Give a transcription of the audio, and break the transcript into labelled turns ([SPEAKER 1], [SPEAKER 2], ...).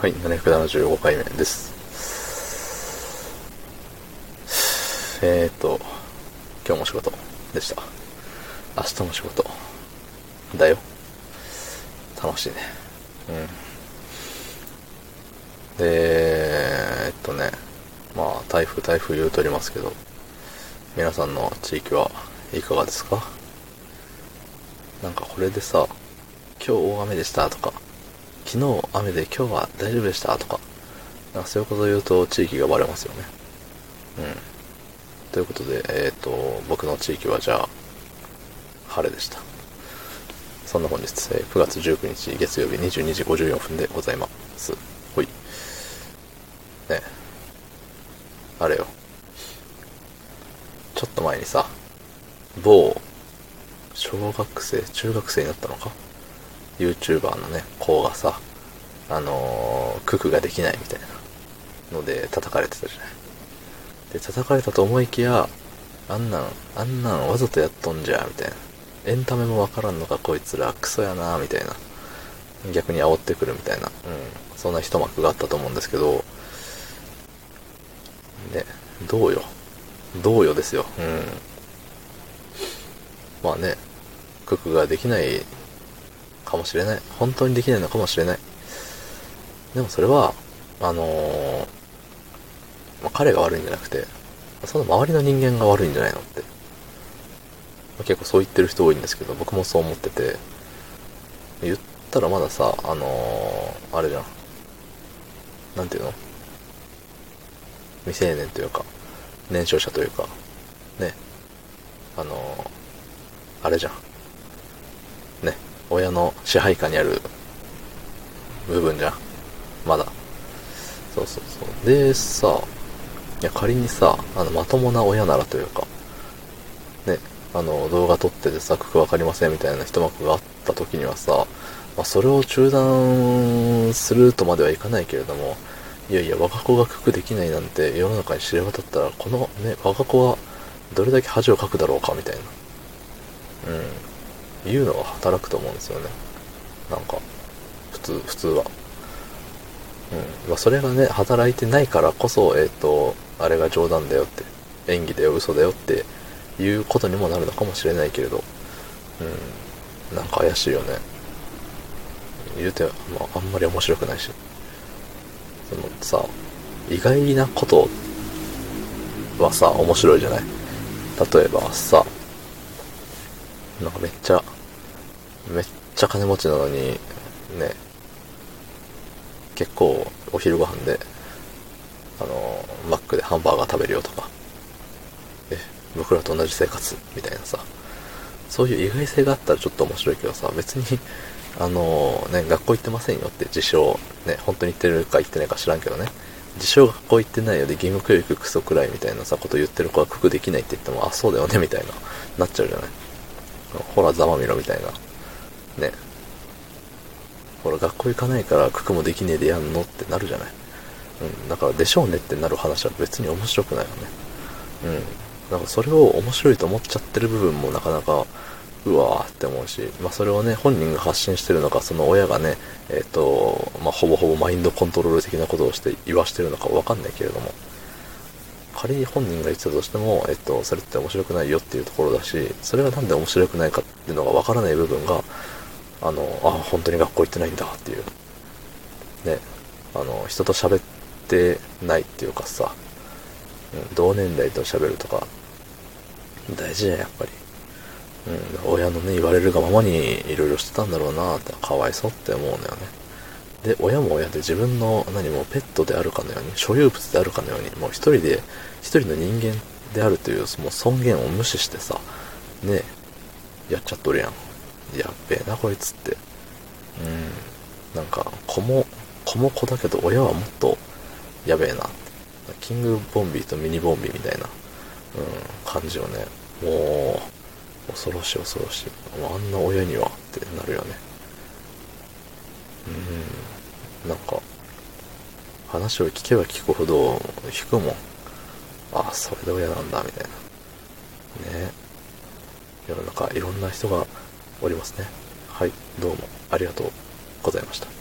[SPEAKER 1] はい、775回目です。えーと、今日も仕事でした。明日も仕事。だよ。楽しいね。うん。で、えっとね、まあ、台風、台風言うとりますけど、皆さんの地域はいかがですか？なんかこれでさ、今日大雨でしたとか、昨日雨で今日は大丈夫でしたとか、なんかそういうこと言うと地域がバレますよね。うん。ということで、えっ、と、僕の地域はじゃあ、晴れでした。そんな本日、えー9月19日月曜日22時54分でございます。ほい。ねあれよ。ちょっと前にさ、某、小学生、中学生になったのか？?YouTuber のね、子がさ、あのー、ククができないみたいなので叩かれてたじゃない。で、叩かれたと思いきや、あんなん、あんなんわざとやっとんじゃ、みたいな。エンタメもわからんのかこいつら、クソやな、みたいな。逆に煽ってくるみたいな。うん。そんな一幕があったと思うんですけど、で、どうよ。どうよですよ。うん。まあね、ククができないかもしれない。本当にできないのかもしれない。でもそれは、あのーまあ、彼が悪いんじゃなくて、その周りの人間が悪いんじゃないのって。まあ結構そう言ってる人多いんですけど、僕もそう思ってて、言ったらまださ、あのーあれじゃん。なんていうの？未成年というか、年少者というか、ね、あのーあれじゃん。親の支配下にある部分じゃん。まだ。そうそうそう。で、さ、いや仮にさ、あの、まともな親ならというか、ね、あの、動画撮っててさ、ククわかりませんみたいな一幕があった時にはさ、まあ、それを中断するとまではいかないけれども、いやいや、我が子がククできないなんて世の中に知れ渡ったら、このね、我が子はどれだけ恥をかくだろうかみたいな。うん。いうのが働くと思うんですよね。なんか、普通、普通は。うん。まあ、それがね、働いてないからこそ、えっ、と、あれが冗談だよって、演技だよ、嘘だよっていうことにもなるのかもしれないけれど、うん。なんか怪しいよね。言うて、まあ、あんまり面白くないし。そのさ、意外なことはさ、面白いじゃない？例えばさ、なんかめっちゃ、めっちゃ金持ちなのに、ね、結構お昼ご飯で、あの、マックでハンバーガー食べるよとか、え、僕らと同じ生活みたいなさ、そういう意外性があったらちょっと面白いけどさ、別に、あのね、学校行ってませんよって自称、ね、本当に行ってるか行ってないか知らんけどね、自称学校行ってないよで義務教育クソくらいみたいなさ、こと言ってる子はククできないって言っても、あ、そうだよね、みたいな、なっちゃうじゃない。ほら、ざまみろみたいな。ね。ほら、学校行かないからククもできねえでやんのってなるじゃない。うん。だから、でしょうねってなる話は別に面白くないよね。うん。なんかそれを面白いと思っちゃってる部分もなかなか、うわーって思うし、まあそれをね、本人が発信してるのか、その親がね、えっ、と、まあほぼほぼマインドコントロール的なことをして言わしてるのかわかんないけれども、仮に本人が言ってたとしても、えっと、それって面白くないよっていうところだし、それがなんで面白くないかっていうのがわからない部分が、あの、あ、本当に学校行ってないんだっていう。ね。あの、人と喋ってないっていうかさ、うん同年代と喋るとか、大事じゃん、やっぱり。うん、親のね、言われるがままにいろいろしてたんだろうなって、かわいそうって思うんだよね。で、親も親で自分の何もペットであるかのように、所有物であるかのように、もう一人で、一人の人間であるという、その尊厳を無視してさ、ねやっちゃっとるやん。やっべえな、こいつって。うん。なんか、子も、子も子だけど、親はもっと、やべえな。キングボンビーとミニボンビーみたいな、うん、感じをね、もう、恐ろしい恐ろしい。あんな親にはってなるよね。うん。なんか、話を聞けば聞くほど引くもん。ああ、それで親なんだ、みたいな。ね世の中いろんな人がおりますね。はい、どうもありがとうございました。